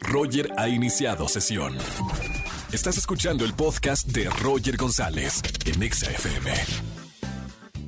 Roger ha iniciado sesión. Estás escuchando el podcast de Roger González en Exa FM.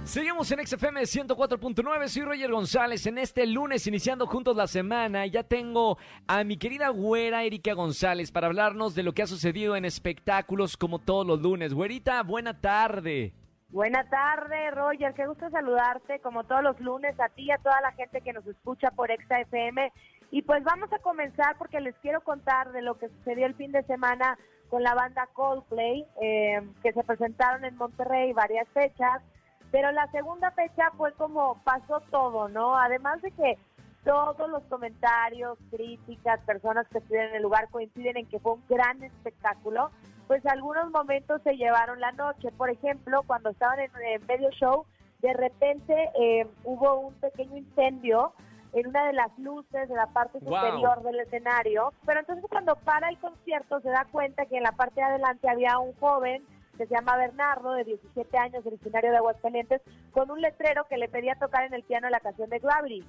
Seguimos en XFM 104.9, soy Roger González. En este lunes, iniciando juntos la semana, ya tengo a mi querida güera Erika González para hablarnos de lo que ha sucedido en espectáculos como todos los lunes. Güerita, buena tarde. Buena tarde, Roger. Qué gusto saludarte, como todos los lunes, a ti y a toda la gente que nos escucha por Exa FM. Y pues vamos a comenzar porque les quiero contar de lo que sucedió el fin de semana con la banda Coldplay, eh, que se presentaron en Monterrey varias fechas. Pero la segunda fecha fue como pasó todo, ¿no? Además de que todos los comentarios, críticas, personas que estuvieron en el lugar coinciden en que fue un gran espectáculo pues algunos momentos se llevaron la noche. Por ejemplo, cuando estaban en, medio show, de repente eh, hubo un pequeño incendio en una de las luces de la parte superior del escenario. Pero entonces cuando para el concierto se da cuenta que en la parte de adelante había un joven que se llama Bernardo, de 17 años, originario de Aguascalientes, con un letrero que le pedía tocar en el piano la canción de Gravity.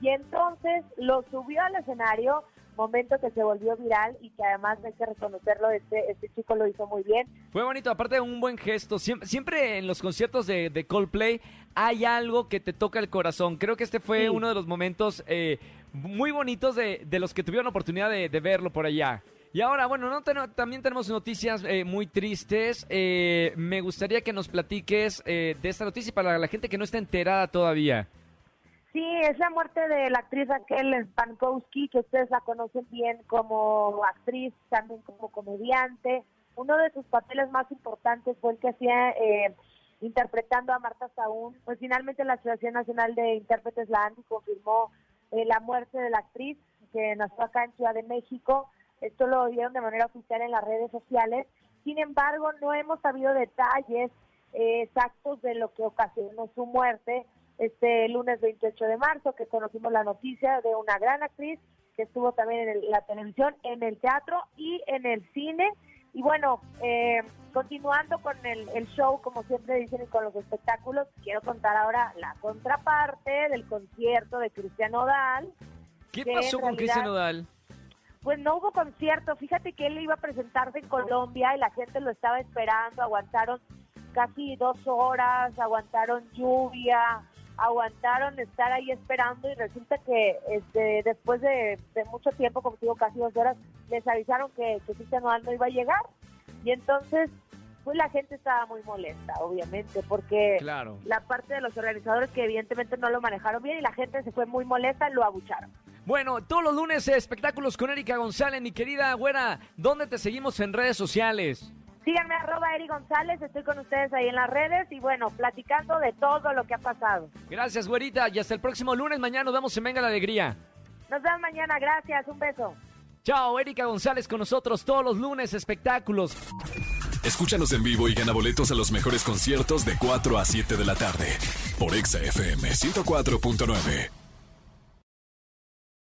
Y entonces lo subió al escenario, momento que se volvió viral y que además hay que reconocerlo, este, este chico lo hizo muy bien. Fue bonito, aparte de un buen gesto. Siempre, siempre en los conciertos de, Coldplay hay algo que te toca el corazón. Creo que este fue uno de los momentos eh, muy bonitos de, los que tuvieron la oportunidad de, verlo por allá. Y ahora, bueno, no también tenemos noticias eh, muy tristes. Eh, me gustaría que nos platiques de esta noticia para la gente que no está enterada todavía. Sí, es la muerte de la actriz Raquel Spankowski, que ustedes la conocen bien como actriz, también como comediante. Uno de sus papeles más importantes fue el que hacía eh, interpretando a Marta Saúl. Pues finalmente la Asociación Nacional de Intérpretes la ANDI confirmó eh, la muerte de la actriz que nació acá en Ciudad de México. Esto lo dieron de manera oficial en las redes sociales. Sin embargo, no hemos sabido detalles eh, exactos de lo que ocasionó su muerte este lunes 28 de marzo, que conocimos la noticia de una gran actriz que estuvo también en la televisión, en el teatro y en el cine. Y bueno, eh, continuando con el, show, como siempre dicen, y con los espectáculos, quiero contar ahora la contraparte del concierto de Cristian Odal. ¿Qué pasó con Cristian Odal? Pues no hubo concierto. Fíjate que él iba a presentarse en Colombia y la gente lo estaba esperando. Aguantaron casi dos horas, aguantaron lluvia, aguantaron estar ahí esperando y resulta que este, después de, mucho tiempo, como digo, casi dos horas, les avisaron que, que Cristian no iba a llegar. Y entonces, pues la gente estaba muy molesta, obviamente, porque la parte de los organizadores que evidentemente no lo manejaron bien y la gente se fue muy molesta, lo abucharon. Bueno, todos los lunes espectáculos con Erika González, mi querida güera, ¿dónde te seguimos en redes sociales? Síganme arroba Eri González, estoy con ustedes ahí en las redes y bueno, platicando de todo lo que ha pasado. Gracias, güerita, y hasta el próximo lunes, mañana nos vemos en Venga la Alegría. Nos vemos mañana, gracias, un beso. Chao, Erika González con nosotros todos los lunes, espectáculos. Escúchanos en vivo y gana boletos a los mejores conciertos de 4 a 7 de la tarde por Exa FM 104.9.